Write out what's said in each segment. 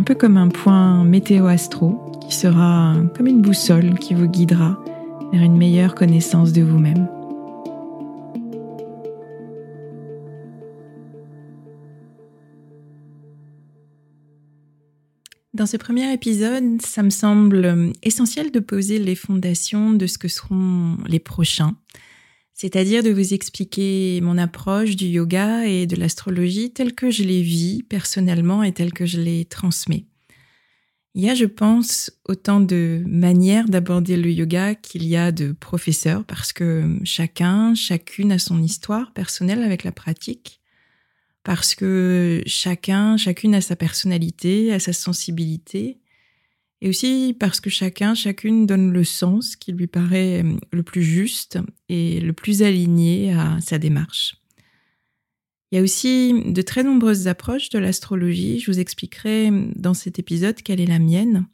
un peu comme un point météo-astro qui sera comme une boussole qui vous guidera vers une meilleure connaissance de vous-même. Dans ce premier épisode, ça me semble essentiel de poser les fondations de ce que seront les prochains, c'est-à-dire de vous expliquer mon approche du yoga et de l'astrologie telle que je les vis personnellement et telle que je les transmets. Il y a, je pense, autant de manières d'aborder le yoga qu'il y a de professeurs parce que chacun, chacune a son histoire personnelle avec la pratique, parce que chacun, chacune a sa personnalité, a sa sensibilité, et aussi parce que chacun, chacune donne le sens qui lui paraît euh, le plus juste et le plus aligné à sa démarche. Il y a aussi de très nombreuses approches de l'astrologie. Je vous expliquerai dans cet épisode quelle est la mienne.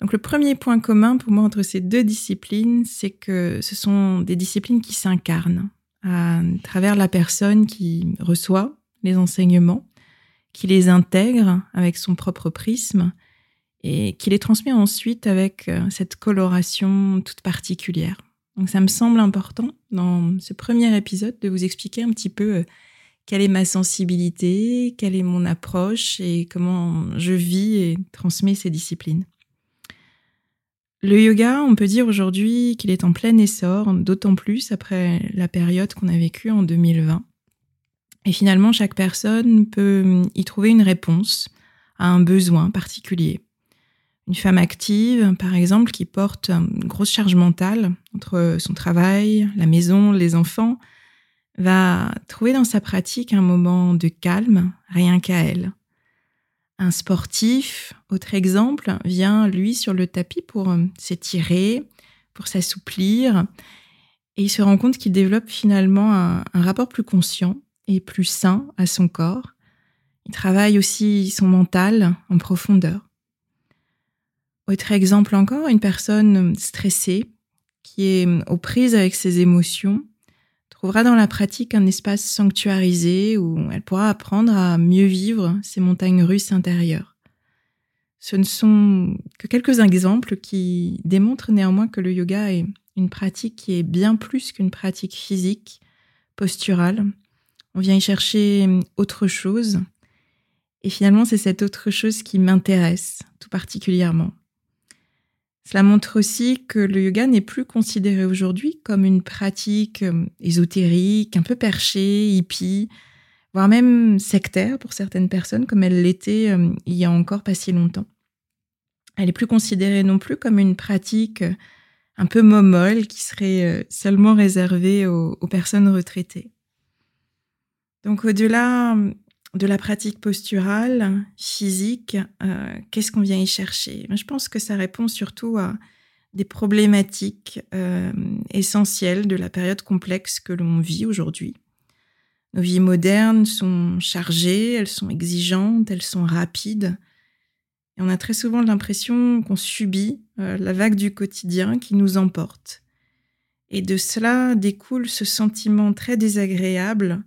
Donc le premier point commun pour moi entre ces deux disciplines, c'est que ce sont des disciplines qui s'incarnent à travers la personne qui reçoit les enseignements, qui les intègre avec son propre prisme et qui les transmet ensuite avec euh, cette coloration toute particulière. Donc ça me semble important dans ce premier épisode de vous expliquer un petit peu euh, quelle est ma sensibilité, quelle est mon approche et comment je vis et transmets ces disciplines. Le yoga, on peut dire aujourd'hui qu'il est en plein essor, d'autant plus après la période qu'on a vécue en 2020. Et finalement, chaque personne peut y trouver une réponse à un besoin particulier. Une femme active, par exemple, qui porte une grosse charge mentale entre son travail, la maison, les enfants, va trouver dans sa pratique un moment de calme, rien qu'à elle. Un sportif, autre exemple, vient, lui, sur le tapis pour s'étirer, pour s'assouplir, et il se rend compte qu'il développe finalement un, un rapport plus conscient et plus sain à son corps. Il travaille aussi son mental en profondeur. Autre exemple encore, une personne stressée qui est aux prises avec ses émotions trouvera dans la pratique un espace sanctuarisé où elle pourra apprendre à mieux vivre ses montagnes russes intérieures. Ce ne sont que quelques exemples qui démontrent néanmoins que le yoga est une pratique qui est bien plus qu'une pratique physique, posturale. On vient y chercher autre chose. Et finalement, c'est cette autre chose qui m'intéresse tout particulièrement. Cela montre aussi que le yoga n'est plus considéré aujourd'hui comme une pratique euh, ésotérique, un peu perchée, hippie, voire même sectaire pour certaines personnes, comme elle l'était euh, il y a encore pas si longtemps. Elle est plus considérée non plus comme une pratique un peu momolle qui serait seulement réservée aux, personnes retraitées. Donc au-delà de la pratique posturale, physique, qu'est-ce qu'on vient y chercher? Je pense que ça répond surtout à des problématiques euh, essentielles de la période complexe que l'on vit aujourd'hui. Nos vies modernes sont chargées, elles sont exigeantes, elles sont rapides. Et on a très souvent l'impression qu'on subit euh, la vague du quotidien qui nous emporte. Et de cela découle ce sentiment très désagréable,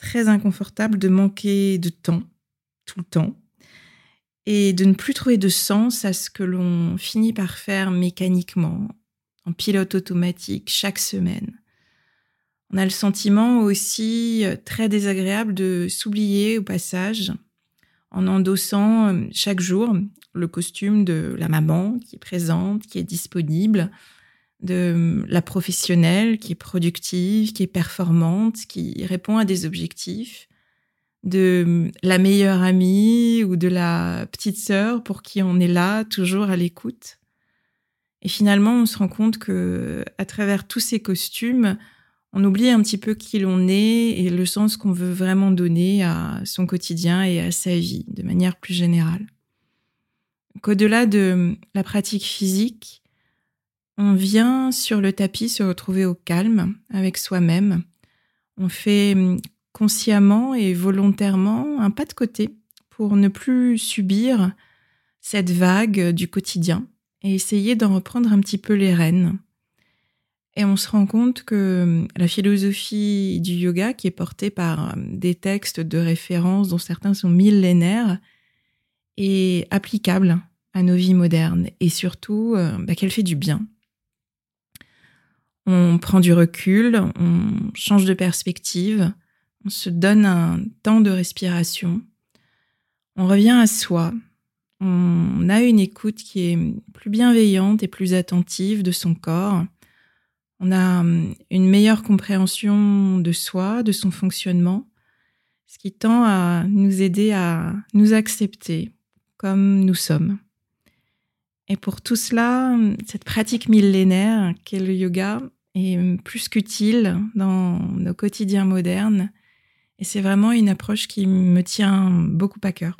très inconfortable de manquer de temps, tout le temps, et de ne plus trouver de sens à ce que l'on finit par faire mécaniquement, en pilote automatique, chaque semaine. On a le sentiment aussi euh, très désagréable de s'oublier au passage en endossant euh, chaque jour le costume de la maman qui est présente, qui est disponible, de euh, la professionnelle qui est productive, qui est performante, qui répond à des objectifs, de la meilleure amie ou de la petite sœur pour qui on est là, toujours à l'écoute. Et finalement, on se rend compte que à travers tous ces costumes, on oublie un petit peu qui l'on est et le sens qu'on veut vraiment donner à son quotidien et à sa vie de manière plus générale. Qu'au-delà de la pratique physique, on vient sur le tapis se retrouver au calme avec soi-même. On fait consciemment et volontairement un pas de côté pour ne plus subir cette vague du quotidien et essayer d'en reprendre un petit peu les rênes. Et on se rend compte que la philosophie du yoga, qui est portée par des textes de référence dont certains sont millénaires, est applicable à nos vies modernes et surtout euh, bah, qu'elle fait du bien. On prend du recul, on change de perspective, on se donne un temps de respiration, on revient à soi, on a une écoute qui est plus bienveillante et plus attentive de son corps, on a hum, une meilleure compréhension de soi, de son fonctionnement, ce qui tend à nous aider à nous accepter comme nous sommes. Et pour tout cela, cette pratique millénaire qu'est le yoga est plus qu'utile dans nos quotidiens modernes et c'est vraiment une approche qui me tient beaucoup à cœur.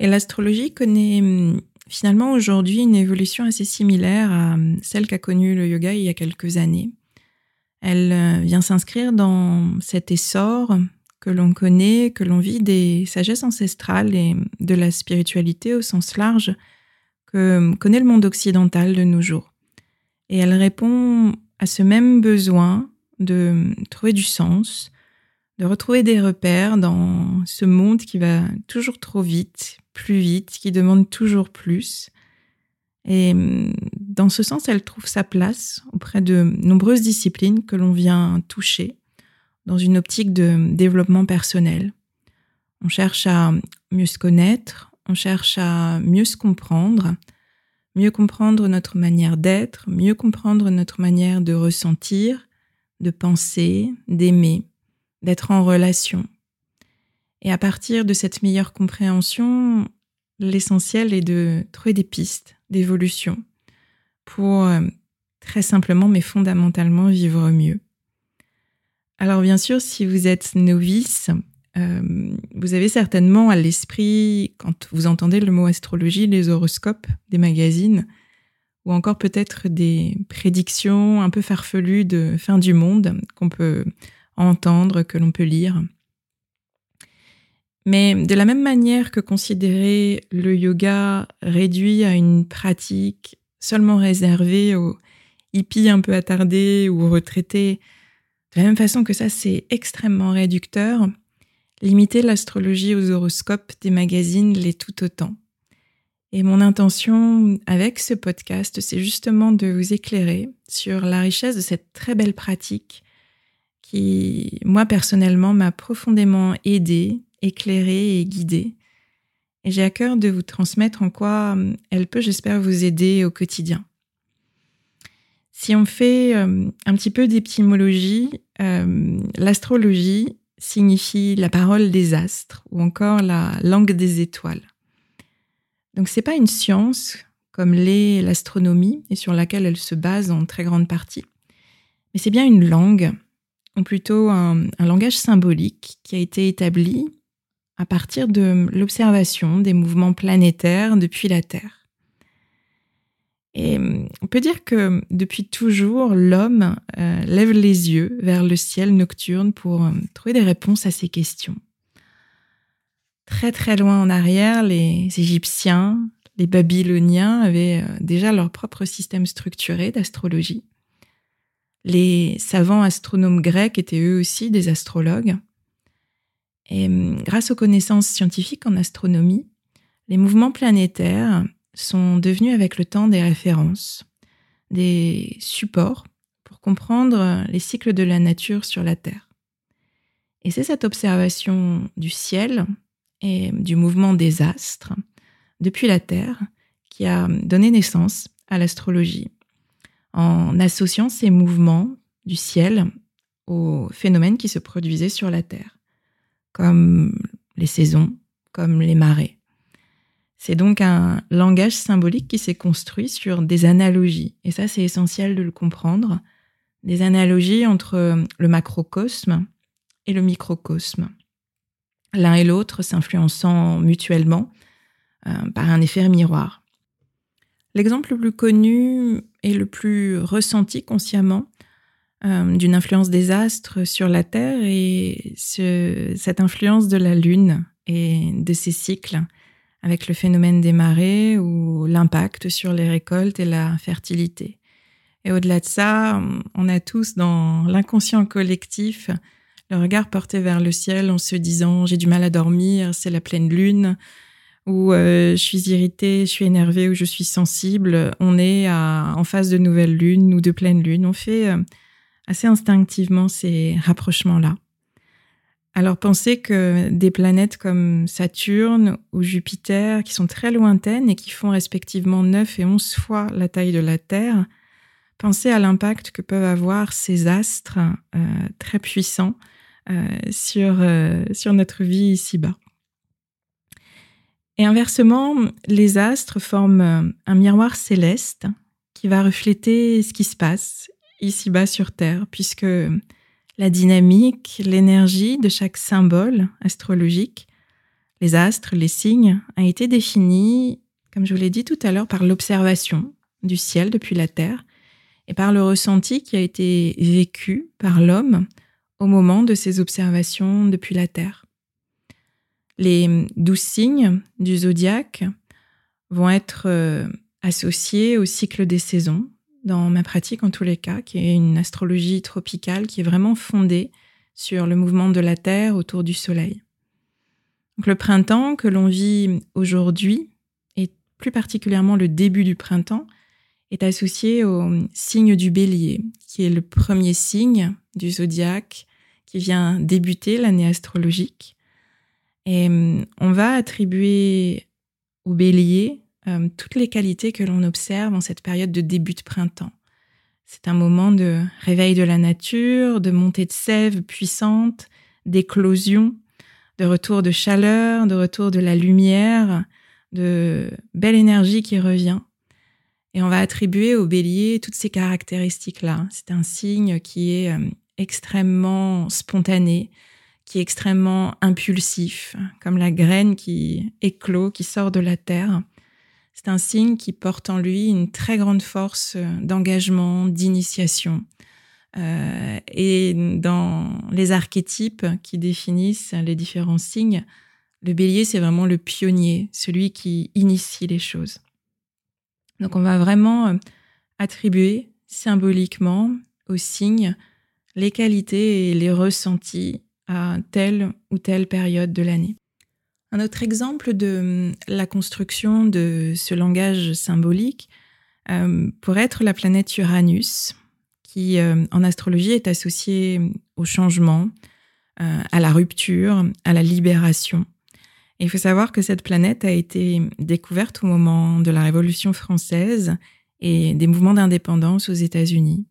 Et l'astrologie connaît hum, finalement aujourd'hui une évolution assez similaire à hum, celle qu'a connue le yoga il y a quelques années. Elle euh, vient s'inscrire dans cet essor que l'on connaît, que l'on vit des sagesses ancestrales et de la spiritualité au sens large que hum, connaît le monde occidental de nos jours. Et elle répond à ce même besoin de trouver du sens, de retrouver des repères dans ce monde qui va toujours trop vite, plus vite, qui demande toujours plus. Et mm, dans ce sens, elle trouve sa place auprès de nombreuses disciplines que l'on vient toucher dans une optique de développement personnel. On cherche à mieux se connaître, on cherche à mieux se comprendre, mieux comprendre notre manière d'être, mieux comprendre notre manière de ressentir, de penser, d'aimer, d'être en relation. Et à partir de cette meilleure compréhension, l'essentiel est de trouver des pistes d'évolution pour euh, très simplement mais fondamentalement vivre mieux. Alors bien sûr, si vous êtes novice, euh, vous avez certainement à l'esprit, quand vous entendez le mot astrologie, les horoscopes des magazines, ou encore peut-être des prédictions un peu farfelues de fin du monde qu'on peut entendre, que l'on peut lire. Mais de la même manière que considérer le yoga réduit à une pratique seulement réservée aux hippies un peu attardés ou retraités, de la même façon que ça c'est extrêmement réducteur, limiter l'astrologie aux horoscopes des magazines l'est tout autant. Et mon intention avec ce podcast, c'est justement de vous éclairer sur la richesse de cette très belle pratique qui, moi personnellement, m'a profondément aidée, éclairée et guidée. Et j'ai à cœur de vous transmettre en quoi euh, elle peut, j'espère, vous aider au quotidien. Si on fait euh, un petit peu d'épistémologie, euh, l'astrologie signifie la parole des astres ou encore la langue des étoiles. Donc c'est pas une science comme l'est l'astronomie et sur laquelle elle se base en très grande partie, mais c'est bien une langue, ou plutôt un, un langage symbolique qui a été établi à partir de l'observation des mouvements planétaires depuis la Terre. Et hum, on peut dire que depuis toujours, l'homme euh, lève les yeux vers le ciel nocturne pour hum, trouver des réponses à ces questions. Très très loin en arrière, les Égyptiens, les Babyloniens avaient euh, déjà leur propre système structuré d'astrologie. Les savants astronomes grecs étaient eux aussi des astrologues. Et grâce aux connaissances scientifiques en astronomie, les mouvements planétaires sont devenus avec le temps des références, des supports pour comprendre les cycles de la nature sur la Terre. Et c'est cette observation du ciel et du mouvement des astres depuis la Terre qui a donné naissance à l'astrologie, en associant ces mouvements du ciel aux phénomènes qui se produisaient sur la Terre, comme les saisons, comme les marées. C'est donc un langage symbolique qui s'est construit sur des analogies. Et ça, c'est essentiel de le comprendre. Des analogies entre le macrocosme et le microcosme. L'un et l'autre s'influençant mutuellement euh, par un effet miroir. L'exemple le plus connu et le plus ressenti consciemment euh, d'une influence des astres sur la Terre est cette influence de la Lune et de ses cycles avec le phénomène des marées ou l'impact sur les récoltes et la fertilité. Et au-delà de ça, on a tous dans l'inconscient collectif le regard porté vers le ciel en se disant j'ai du mal à dormir, c'est la pleine lune, ou euh, je suis irritée, je suis énervée, ou je suis sensible. On est à, en face de nouvelle lune ou de pleine lune. On fait euh, assez instinctivement ces rapprochements-là. Alors pensez que des planètes comme Saturne ou Jupiter, qui sont très lointaines et qui font respectivement 9 et 11 fois la taille de la Terre, pensez à l'impact que peuvent avoir ces astres euh, très puissants euh, euh, sur notre vie ici-bas. Et inversement, les astres forment un miroir céleste qui va refléter ce qui se passe ici-bas sur Terre, puisque la dynamique, l'énergie de chaque symbole astrologique, les astres, les signes, a été définie, comme je vous l'ai dit tout à l'heure, par l'observation du ciel depuis la Terre et par le ressenti qui a été vécu par l'homme au moment de ces observations depuis la Terre. Les douze signes du zodiaque vont être euh, associés au cycle des saisons, dans ma pratique en tous les cas, qui est une astrologie tropicale qui est vraiment fondée sur le mouvement de la Terre autour du Soleil. Le printemps que l'on vit aujourd'hui, et plus particulièrement le début du printemps, est associé au signe du bélier, qui est le premier signe du zodiaque qui vient débuter l'année astrologique. Et hum, on va attribuer au bélier euh, toutes les qualités que l'on observe en cette période de début de printemps. C'est un moment de réveil de la nature, de montée de sève puissante, d'éclosion, de retour de chaleur, de retour de la lumière, de belle énergie qui revient. Et on va attribuer au bélier toutes ces caractéristiques-là. C'est un signe qui est euh, extrêmement spontané, qui est extrêmement impulsif, comme la graine qui éclot, qui sort de la terre. C'est un signe qui porte en lui une très grande force euh, d'engagement, d'initiation. Euh, et dans les archétypes qui définissent les différents signes, le bélier, c'est vraiment le pionnier, celui qui initie les choses. Donc on va vraiment euh, attribuer symboliquement au signe les qualités et les ressentis à telle ou telle période de l'année. Un autre exemple de hum, la construction de ce langage symbolique euh, pourrait être la planète Uranus, qui euh, en astrologie est associée au changement, euh, à la rupture, à la libération. Il faut savoir que cette planète a été découverte au moment de la Révolution française et des mouvements d'indépendance aux États-Unis.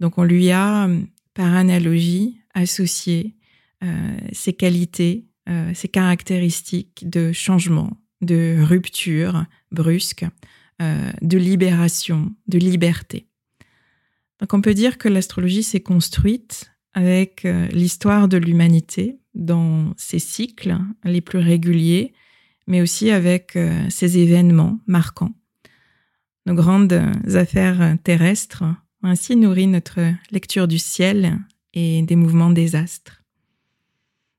Donc on lui a, par analogie, associé ses qualités, ses caractéristiques de changement, de rupture brusque, de libération, de liberté. Donc on peut dire que l'astrologie s'est construite avec l'histoire de l'humanité dans ses cycles les plus réguliers, mais aussi avec ses événements marquants. Nos grandes affaires terrestres ont ainsi nourri notre lecture du ciel et des mouvements des astres.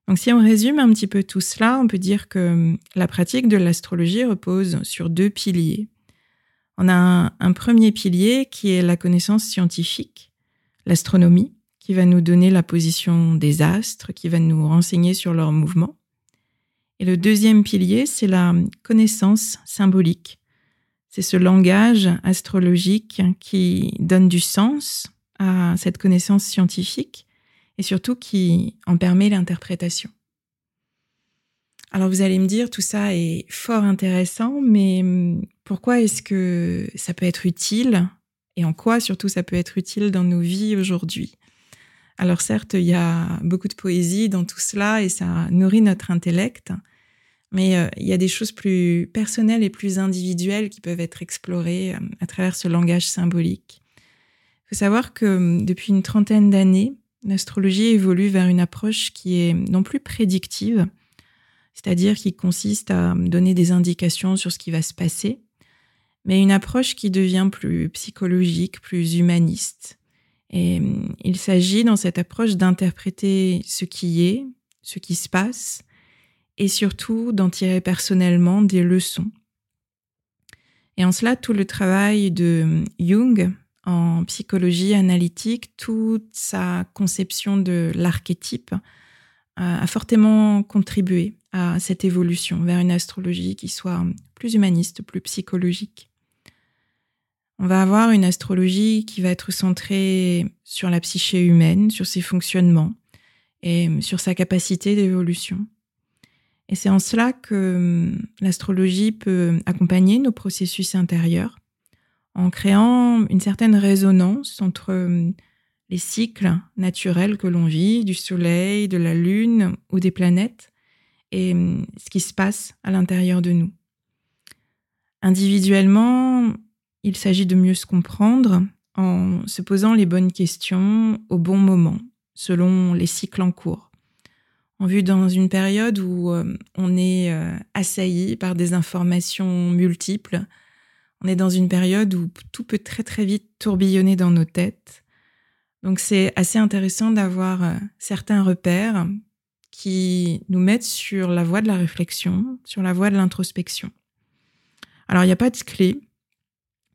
Donc si on résume un petit peu tout cela, on peut dire que la pratique de l'astrologie repose sur deux piliers. On a un, premier pilier qui est la connaissance scientifique, l'astronomie, qui va nous donner la position des astres, qui va nous renseigner sur leurs mouvements. Et le deuxième pilier, c'est la connaissance symbolique. C'est ce langage astrologique qui donne du sens à cette connaissance scientifique et surtout qui en permet l'interprétation. Alors vous allez me dire, tout ça est fort intéressant, mais hum, pourquoi est-ce que ça peut être utile et en quoi surtout ça peut être utile dans nos vies aujourd'hui? Alors certes, il y a beaucoup de poésie dans tout cela et ça nourrit notre intellect, mais euh, il y a des choses plus personnelles et plus individuelles qui peuvent être explorées euh, à travers ce langage symbolique. Il faut savoir que hum, depuis une trentaine d'années, l'astrologie évolue vers une approche qui est non plus prédictive, c'est-à-dire qui consiste à donner des indications sur ce qui va se passer, mais une approche qui devient plus psychologique, plus humaniste. Et hum, il s'agit dans cette approche d'interpréter ce qui est, ce qui se passe, et surtout d'en tirer personnellement des leçons. Et en cela, tout le travail de hum, Jung en psychologie analytique, toute sa conception de l'archétype a fortement contribué à cette évolution vers une astrologie qui soit plus humaniste, plus psychologique. On va avoir une astrologie qui va être centrée sur la psyché humaine, sur ses fonctionnements et sur sa capacité d'évolution. Et c'est en cela que hum, l'astrologie peut accompagner nos processus intérieurs en créant une certaine résonance entre hum, les cycles naturels que l'on vit, du Soleil, de la Lune ou des planètes, et hum, ce qui se passe à l'intérieur de nous. Individuellement, il s'agit de mieux se comprendre en se posant les bonnes questions au bon moment, selon les cycles en cours. On vit dans une période où hum, on est euh, assailli par des informations multiples. On est dans une période où tout peut très très vite tourbillonner dans nos têtes. Donc c'est assez intéressant d'avoir euh, certains repères qui nous mettent sur la voie de la réflexion, sur la voie de l'introspection. Alors, il n'y a pas de clé,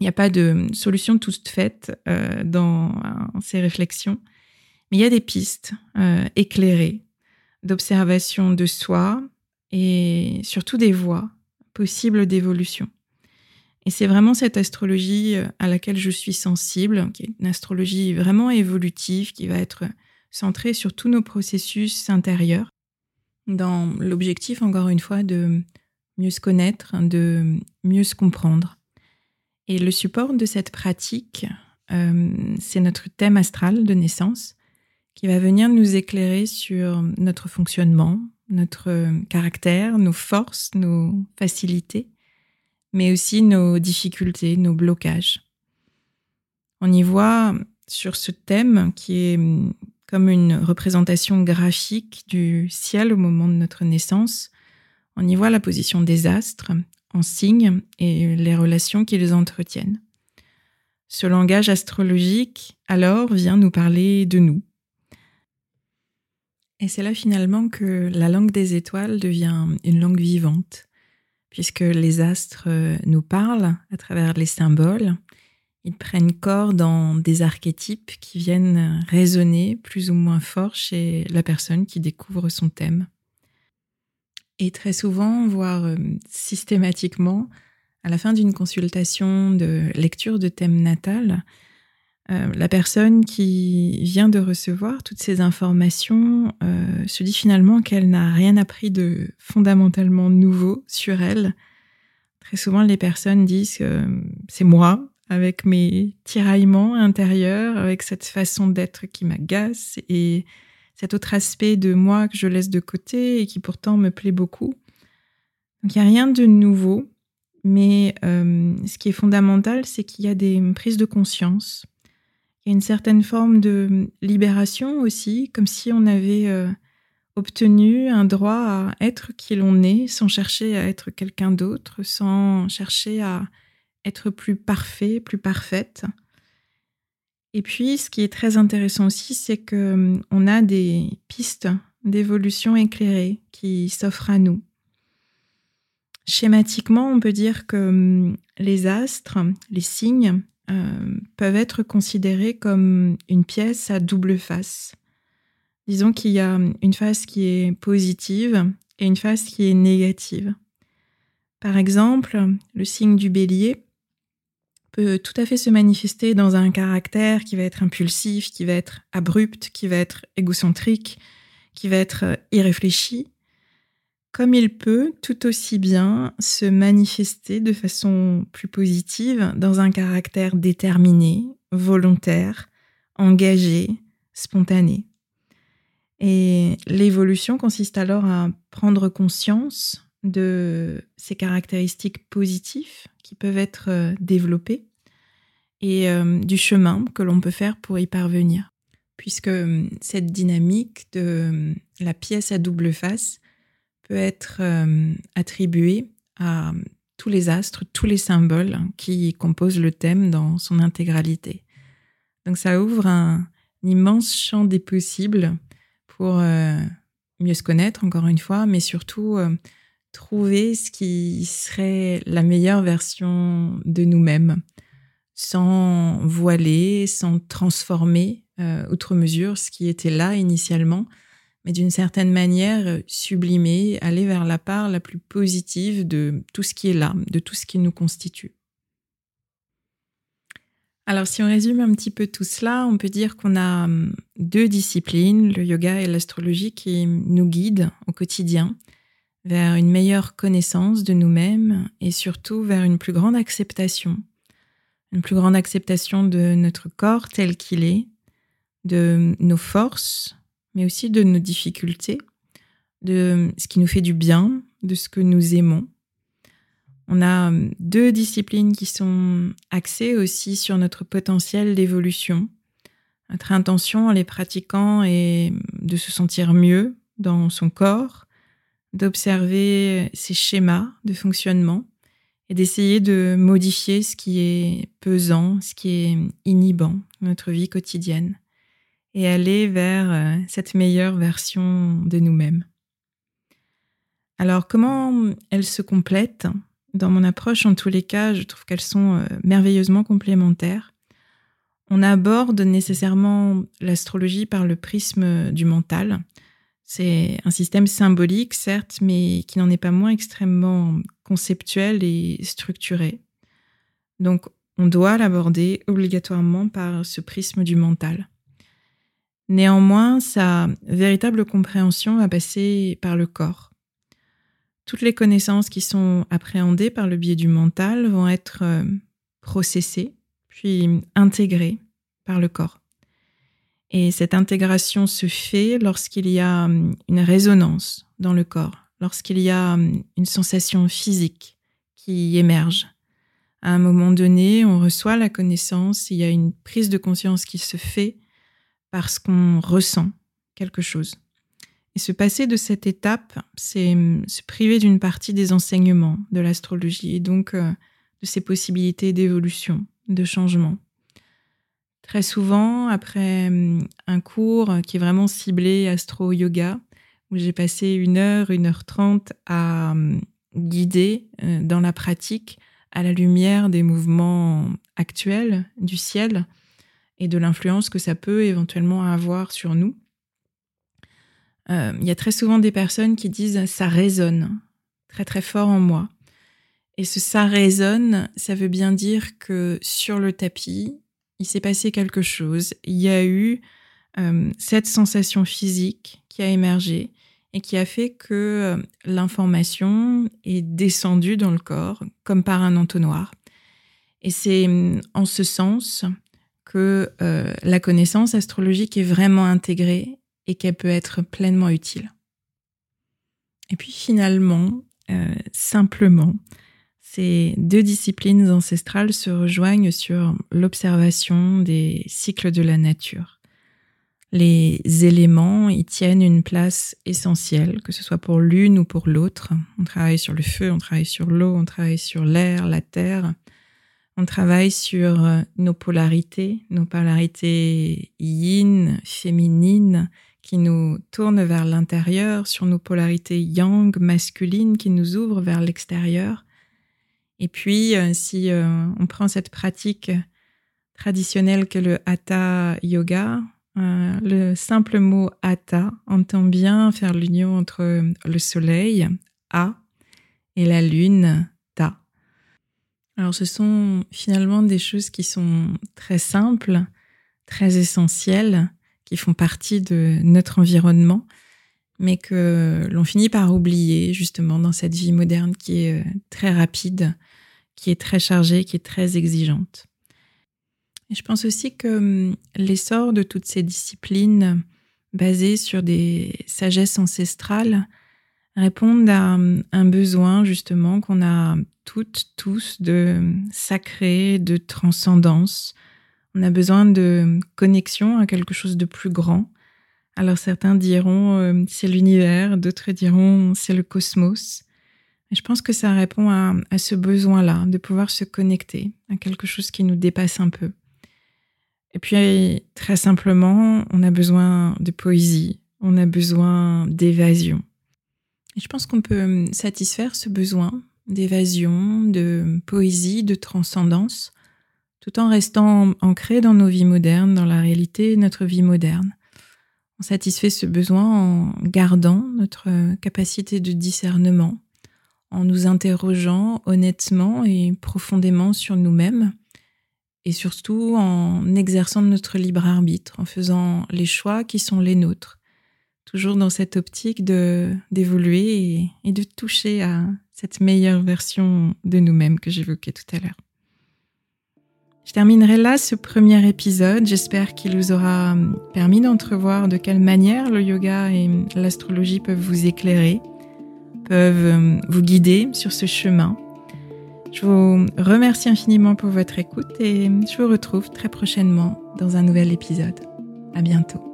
il n'y a pas de solution toute faite euh, dans euh, ces réflexions, mais il y a des pistes euh, éclairées d'observation de soi et surtout des voies possibles d'évolution. Et c'est vraiment cette astrologie à laquelle je suis sensible, qui est une astrologie vraiment évolutive, qui va être centré sur tous nos processus intérieurs, dans l'objectif, encore une fois, de mieux se connaître, de mieux se comprendre. Et le support de cette pratique, euh, c'est notre thème astral de naissance qui va venir nous éclairer sur notre fonctionnement, notre caractère, nos forces, nos facilités, mais aussi nos difficultés, nos blocages. On y voit sur ce thème qui est comme une représentation graphique du ciel au moment de notre naissance. On y voit la position des astres en signes et les relations qui les entretiennent. Ce langage astrologique, alors, vient nous parler de nous. Et c'est là finalement que la langue des étoiles devient une langue vivante, puisque les astres nous parlent à travers les symboles, ils prennent corps dans des archétypes qui viennent résonner plus ou moins fort chez la personne qui découvre son thème. Et très souvent, voire euh, systématiquement, à la fin d'une consultation de lecture de thème natal, euh, la personne qui vient de recevoir toutes ces informations euh, se dit finalement qu'elle n'a rien appris de fondamentalement nouveau sur elle. Très souvent, les personnes disent que c'est moi, avec mes tiraillements intérieurs, avec cette façon d'être qui m'agace et cet autre aspect de moi que je laisse de côté et qui pourtant me plaît beaucoup. Donc il n'y a rien de nouveau, mais euh, ce qui est fondamental, c'est qu'il y a des prises de conscience. Une certaine forme de libération aussi, comme si on avait euh, obtenu un droit à être qui l'on est, sans chercher à être quelqu'un d'autre, sans chercher à être plus parfait, plus parfaite. Et puis, ce qui est très intéressant aussi, c'est que hum, on a des pistes d'évolution éclairées qui s'offrent à nous. Schématiquement, on peut dire que hum, les astres, les signes, euh, peuvent être considérés comme une pièce à double face. Disons qu'il y a une face qui est positive et une face qui est négative. Par exemple, le signe du bélier peut tout à fait se manifester dans un caractère qui va être impulsif, qui va être abrupt, qui va être égocentrique, qui va être irréfléchi, comme il peut tout aussi bien se manifester de façon plus positive dans un caractère déterminé, volontaire, engagé, spontané. Et l'évolution consiste alors à prendre conscience de ces caractéristiques positives qui peuvent être euh, développées et euh, du chemin que l'on peut faire pour y parvenir. Puisque euh, cette dynamique de la pièce à double face peut être attribuée à tous les astres, tous les symboles qui composent le thème dans son intégralité. Donc ça ouvre un, immense champ des possibles pour mieux se connaître, encore une fois, mais surtout trouver ce qui serait la meilleure version de nous-mêmes, sans voiler, sans transformer euh, outre mesure ce qui était là initialement, mais d'une certaine manière sublimer, aller vers la part la plus positive de tout ce qui est là, de tout ce qui nous constitue. Alors si on résume un petit peu tout cela, on peut dire qu'on a hum, deux disciplines, le yoga et l'astrologie, qui nous guident au quotidien vers une meilleure connaissance de nous-mêmes et surtout vers une plus grande acceptation. Une plus grande acceptation de notre corps tel qu'il est, de nos forces, mais aussi de nos difficultés, de ce qui nous fait du bien, de ce que nous aimons. On a deux disciplines qui sont axées aussi sur notre potentiel d'évolution. Notre intention en les pratiquant est de se sentir mieux dans son corps, d'observer ces schémas de fonctionnement et d'essayer de modifier ce qui est pesant, ce qui est inhibant dans notre vie quotidienne et aller vers euh, cette meilleure version de nous-mêmes. Alors comment elles se complètent? Dans mon approche, en tous les cas, je trouve qu'elles sont euh, merveilleusement complémentaires. On aborde nécessairement l'astrologie par le prisme du mental, c'est un système symbolique, certes, mais qui n'en est pas moins extrêmement conceptuel et structuré. Donc, on doit l'aborder obligatoirement par ce prisme du mental. Néanmoins, sa véritable compréhension va passer par le corps. Toutes les connaissances qui sont appréhendées par le biais du mental vont être euh, processées, puis intégrées par le corps. Et cette intégration se fait lorsqu'il y a hum, une résonance dans le corps, lorsqu'il y a hum, une sensation physique qui émerge. À un moment donné, on reçoit la connaissance, il y a une prise de conscience qui se fait parce qu'on ressent quelque chose. Et se passer de cette étape, c'est hum, se priver d'une partie des enseignements de l'astrologie et donc euh, de ses possibilités d'évolution, de changement. Très souvent, après hum, un cours qui est vraiment ciblé astro-yoga, où j'ai passé une heure, une heure trente à hum, guider euh, dans la pratique à la lumière des mouvements actuels du ciel et de l'influence que ça peut éventuellement avoir sur nous. Euh, il y a très souvent des personnes qui disent ça résonne très très fort en moi. Et ce ça résonne, ça veut bien dire que sur le tapis, il s'est passé quelque chose. Il y a eu euh, cette sensation physique qui a émergé et qui a fait que euh, l'information est descendue dans le corps comme par un entonnoir. Et c'est mm, en ce sens que euh, la connaissance astrologique est vraiment intégrée et qu'elle peut être pleinement utile. Et puis finalement, euh, simplement, ces deux disciplines ancestrales se rejoignent sur l'observation des cycles de la nature. Les éléments y tiennent une place essentielle, que ce soit pour l'une ou pour l'autre. On travaille sur le feu, on travaille sur l'eau, on travaille sur l'air, la terre. On travaille sur euh, nos polarités, nos polarités yin, féminines, qui nous tournent vers l'intérieur, sur nos polarités yang, masculines, qui nous ouvrent vers l'extérieur. Et puis, euh, si euh, on prend cette pratique traditionnelle que le hatha yoga, le simple mot hatha entend bien faire l'union entre le soleil, a, et la lune, alors ce sont finalement des choses qui sont très simples, très essentielles, qui font partie de notre environnement, mais que l'on finit par oublier justement dans cette vie moderne qui est euh, très rapide, qui est très chargée, qui est très exigeante. Et je pense aussi que hum, l'essor de toutes ces disciplines basées sur des sagesses ancestrales répondent à hum, un besoin justement qu'on a toutes, tous de sacré, de transcendance. On a besoin de connexion à quelque chose de plus grand. Alors certains diront euh, c'est l'univers, d'autres diront c'est le cosmos. Et je pense que ça répond à, à ce besoin-là de pouvoir se connecter à quelque chose qui nous dépasse un peu. Et puis très simplement, on a besoin de poésie, on a besoin d'évasion. Et je pense qu'on peut satisfaire ce besoin d'évasion, de poésie, de transcendance, tout en restant ancré dans nos vies modernes, dans la réalité notre vie moderne. On satisfait ce besoin en gardant notre capacité de discernement, en nous interrogeant honnêtement et profondément sur nous-mêmes, et surtout en exerçant notre libre arbitre, en faisant les choix qui sont les nôtres, toujours dans cette optique de d'évoluer et de toucher à cette meilleure version de nous-mêmes que j'évoquais tout à l'heure. Je terminerai là ce premier épisode. J'espère qu'il vous aura permis d'entrevoir de quelle manière le yoga et l'astrologie peuvent vous éclairer, peuvent euh, vous guider sur ce chemin. Je vous remercie infiniment pour votre écoute et je vous retrouve très prochainement dans un nouvel épisode. À bientôt.